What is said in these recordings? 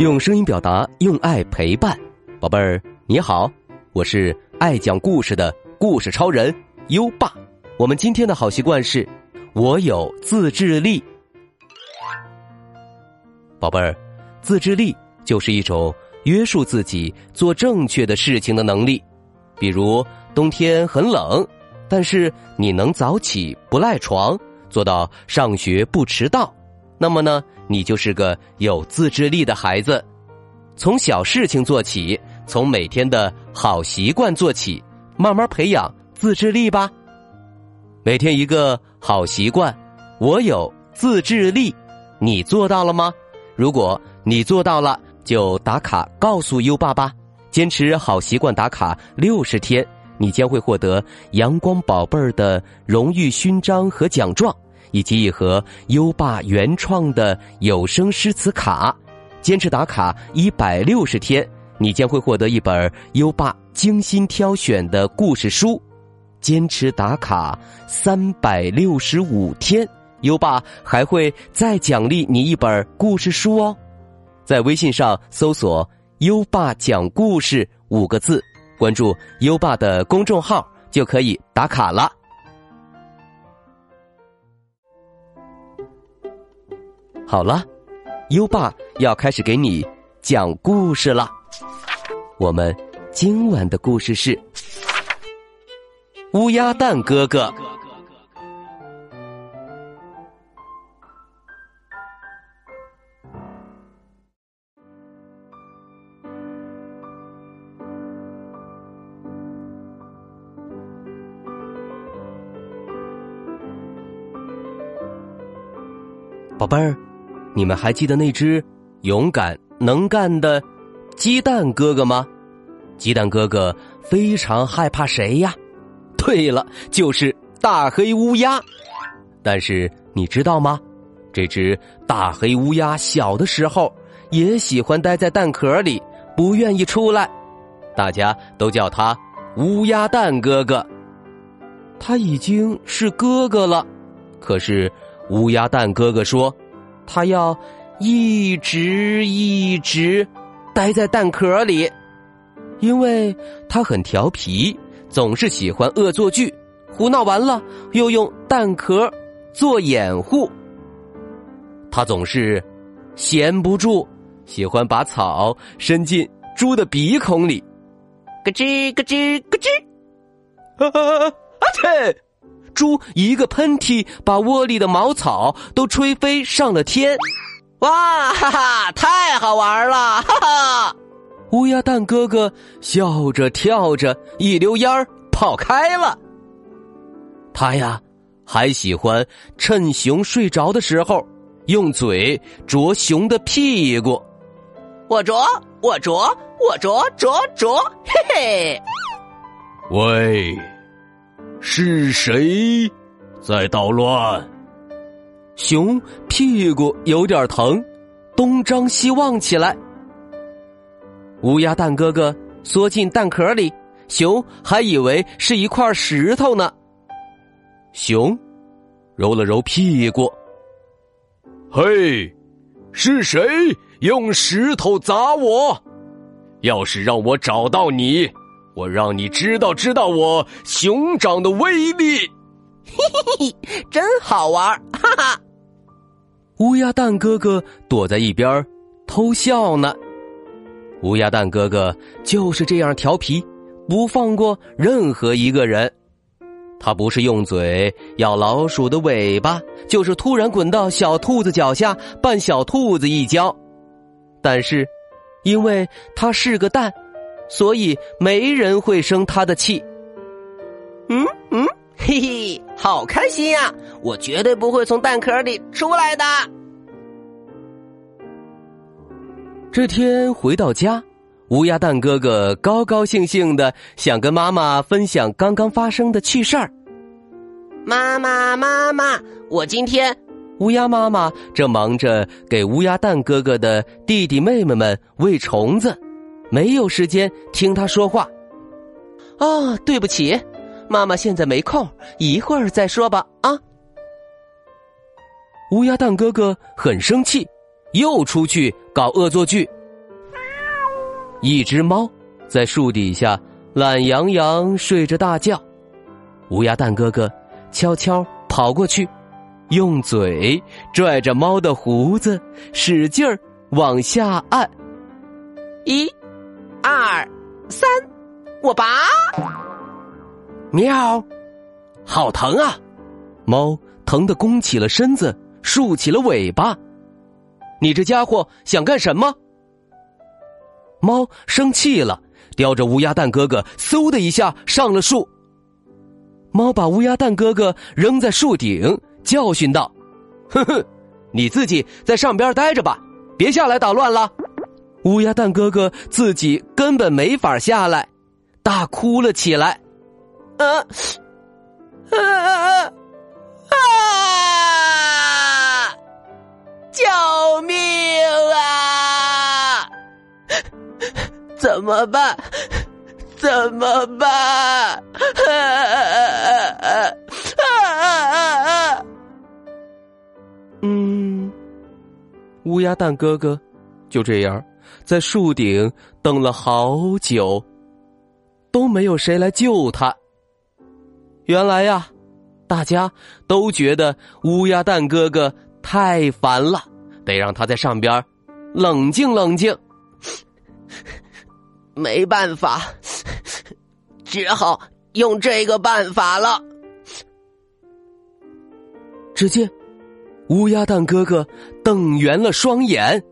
用声音表达，用爱陪伴，宝贝儿你好，我是爱讲故事的故事超人优爸。我们今天的好习惯是，我有自制力。宝贝儿，自制力就是一种约束自己做正确的事情的能力。比如冬天很冷，但是你能早起不赖床，做到上学不迟到。那么呢，你就是个有自制力的孩子。从小事情做起，从每天的好习惯做起，慢慢培养自制力吧。每天一个好习惯，我有自制力，你做到了吗？如果你做到了，就打卡告诉优爸吧。坚持好习惯打卡六十天，你将会获得阳光宝贝儿的荣誉勋章和奖状。以及一盒优爸原创的有声诗词卡，坚持打卡一百六十天，你将会获得一本优爸精心挑选的故事书；坚持打卡三百六十五天，优爸还会再奖励你一本故事书哦。在微信上搜索“优爸讲故事”五个字，关注优爸的公众号就可以打卡了。好了，优爸要开始给你讲故事了。我们今晚的故事是《乌鸦蛋哥哥》。宝贝儿。你们还记得那只勇敢能干的鸡蛋哥哥吗？鸡蛋哥哥非常害怕谁呀？对了，就是大黑乌鸦。但是你知道吗？这只大黑乌鸦小的时候也喜欢待在蛋壳里，不愿意出来。大家都叫他乌鸦蛋哥哥。他已经是哥哥了，可是乌鸦蛋哥哥说。他要一直一直待在蛋壳里，因为他很调皮，总是喜欢恶作剧，胡闹完了又用蛋壳做掩护。他总是闲不住，喜欢把草伸进猪的鼻孔里，咯吱咯吱咯吱，啊啊啊！切！猪一个喷嚏，把窝里的茅草都吹飞上了天。哇 哈哈，太好玩了！哈哈，乌鸦蛋哥哥笑着跳着，一溜烟儿跑开了。他呀，还喜欢趁熊睡着的时候，用嘴啄熊的屁股。我啄，我啄，我啄啄啄，嘿嘿。喂。是谁在捣乱？熊屁股有点疼，东张西望起来。乌鸦蛋哥哥缩进蛋壳里，熊还以为是一块石头呢。熊揉了揉屁股，嘿，是谁用石头砸我？要是让我找到你。我让你知道知道我熊掌的威力，嘿嘿嘿，真好玩，哈哈！乌鸦蛋哥哥躲在一边偷笑呢。乌鸦蛋哥哥就是这样调皮，不放过任何一个人。他不是用嘴咬老鼠的尾巴，就是突然滚到小兔子脚下绊小兔子一跤。但是，因为他是个蛋。所以没人会生他的气。嗯嗯，嘿嘿，好开心呀！我绝对不会从蛋壳里出来的。这天回到家，乌鸦蛋哥哥高高兴兴的想跟妈妈分享刚刚发生的趣事儿。妈妈，妈妈，我今天……乌鸦妈妈正忙着给乌鸦蛋哥哥的弟弟妹妹们喂虫子。没有时间听他说话，啊，对不起，妈妈现在没空，一会儿再说吧。啊，乌鸦蛋哥哥很生气，又出去搞恶作剧，一只猫在树底下懒洋洋睡着大觉。乌鸦蛋哥哥悄悄跑过去，用嘴拽着猫的胡子，使劲儿往下按。一、二、三，我拔！喵，好疼啊！猫疼得弓起了身子，竖起了尾巴。你这家伙想干什么？猫生气了，叼着乌鸦蛋哥哥，嗖的一下上了树。猫把乌鸦蛋哥哥扔在树顶，教训道：“哼哼，你自己在上边待着吧，别下来捣乱了。”乌鸦蛋哥哥自己根本没法下来，大哭了起来。啊啊啊！救命啊！怎么办？怎么办？啊啊啊！嗯，乌鸦蛋哥哥就这样。在树顶等了好久，都没有谁来救他。原来呀，大家都觉得乌鸦蛋哥哥太烦了，得让他在上边冷静冷静。没办法，只好用这个办法了。只见乌鸦蛋哥哥瞪圆了双眼，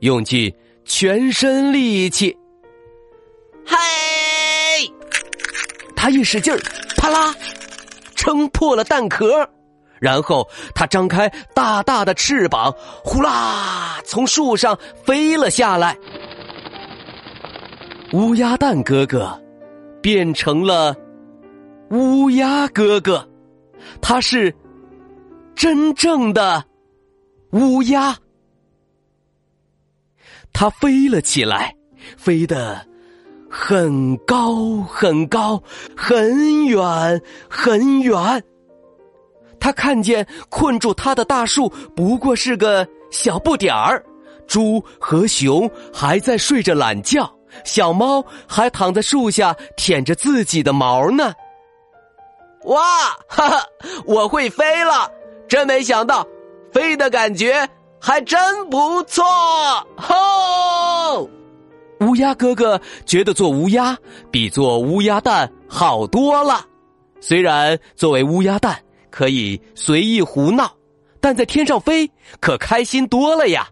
用尽。全身力气，嗨！他一使劲儿，啪啦，撑破了蛋壳，然后他张开大大的翅膀，呼啦，从树上飞了下来。乌鸦蛋哥哥变成了乌鸦哥哥，他是真正的乌鸦。它飞了起来，飞得很高很高，很远很远。他看见困住他的大树不过是个小不点儿，猪和熊还在睡着懒觉，小猫还躺在树下舔着自己的毛呢。哇，哈哈，我会飞了！真没想到，飞的感觉。还真不错，吼！乌鸦哥哥觉得做乌鸦比做乌鸦蛋好多了。虽然作为乌鸦蛋可以随意胡闹，但在天上飞可开心多了呀。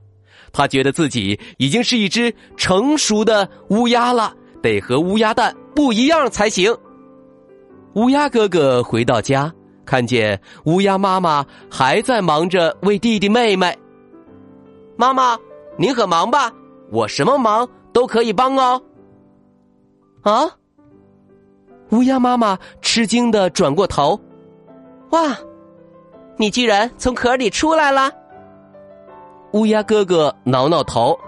他觉得自己已经是一只成熟的乌鸦了，得和乌鸦蛋不一样才行。乌鸦哥哥回到家，看见乌鸦妈妈还在忙着喂弟弟妹妹。妈妈，您很忙吧？我什么忙都可以帮哦。啊！乌鸦妈妈吃惊的转过头，哇，你居然从壳里出来了！乌鸦哥哥挠挠头，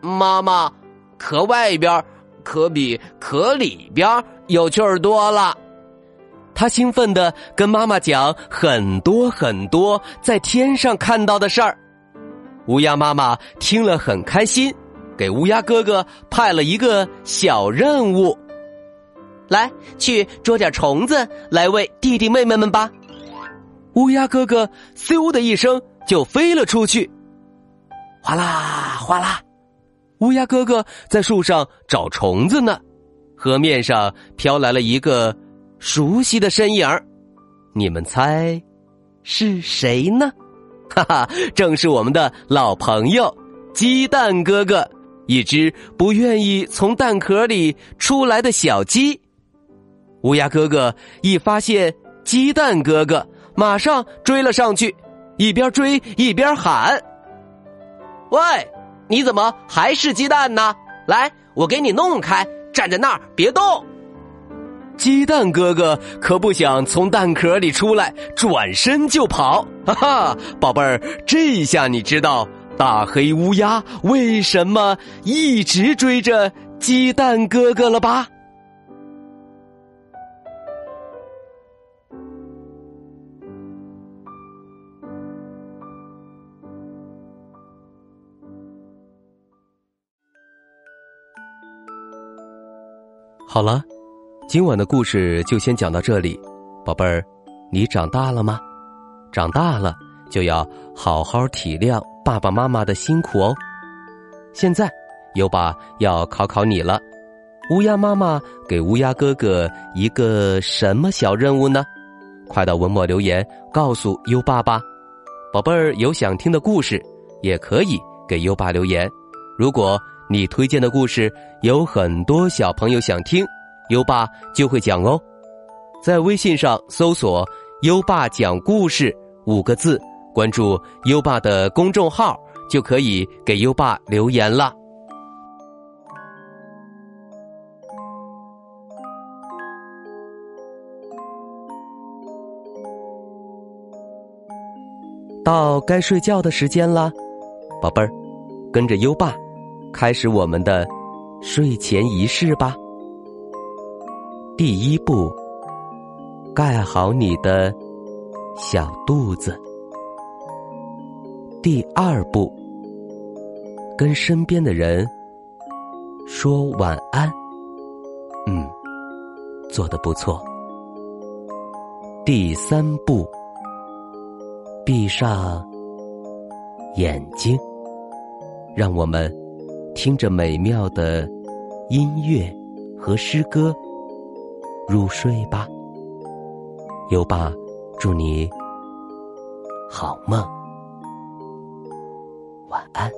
妈妈，壳外边可比壳里边有趣儿多了。他兴奋的跟妈妈讲很多很多在天上看到的事儿。乌鸦妈妈听了很开心，给乌鸦哥哥派了一个小任务：来，去捉点虫子来喂弟弟妹妹们吧。乌鸦哥哥嗖的一声就飞了出去，哗啦哗啦，乌鸦哥哥在树上找虫子呢。河面上飘来了一个熟悉的身影你们猜是谁呢？哈哈，正是我们的老朋友鸡蛋哥哥，一只不愿意从蛋壳里出来的小鸡。乌鸦哥哥一发现鸡蛋哥哥，马上追了上去，一边追一边喊：“喂，你怎么还是鸡蛋呢？来，我给你弄开，站在那儿别动。”鸡蛋哥哥可不想从蛋壳里出来，转身就跑。哈哈，宝贝儿，这下你知道大黑乌鸦为什么一直追着鸡蛋哥哥了吧？好了，今晚的故事就先讲到这里，宝贝儿，你长大了吗？长大了就要好好体谅爸爸妈妈的辛苦哦。现在，优爸要考考你了，乌鸦妈妈给乌鸦哥哥一个什么小任务呢？快到文末留言告诉优爸吧。宝贝儿有想听的故事，也可以给优爸留言。如果你推荐的故事有很多小朋友想听，优爸就会讲哦。在微信上搜索“优爸讲故事”五个字，关注优爸的公众号，就可以给优爸留言了。到该睡觉的时间了，宝贝儿，跟着优爸。开始我们的睡前仪式吧。第一步，盖好你的小肚子。第二步，跟身边的人说晚安。嗯，做的不错。第三步，闭上眼睛，让我们。听着美妙的音乐和诗歌，入睡吧。优爸，祝你好梦，晚安。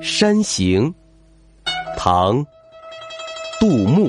山行。唐，杜牧。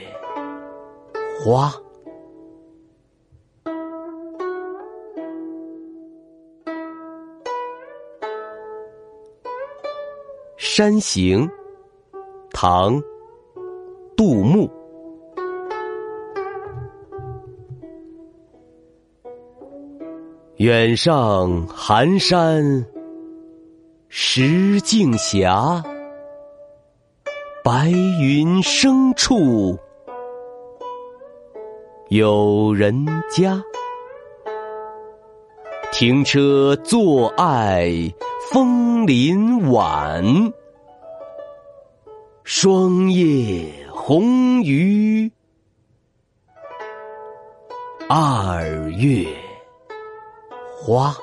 花。山行，唐，杜牧。远上寒山石径斜，白云生处有人家。停车坐爱枫林晚，霜叶红于二月。花。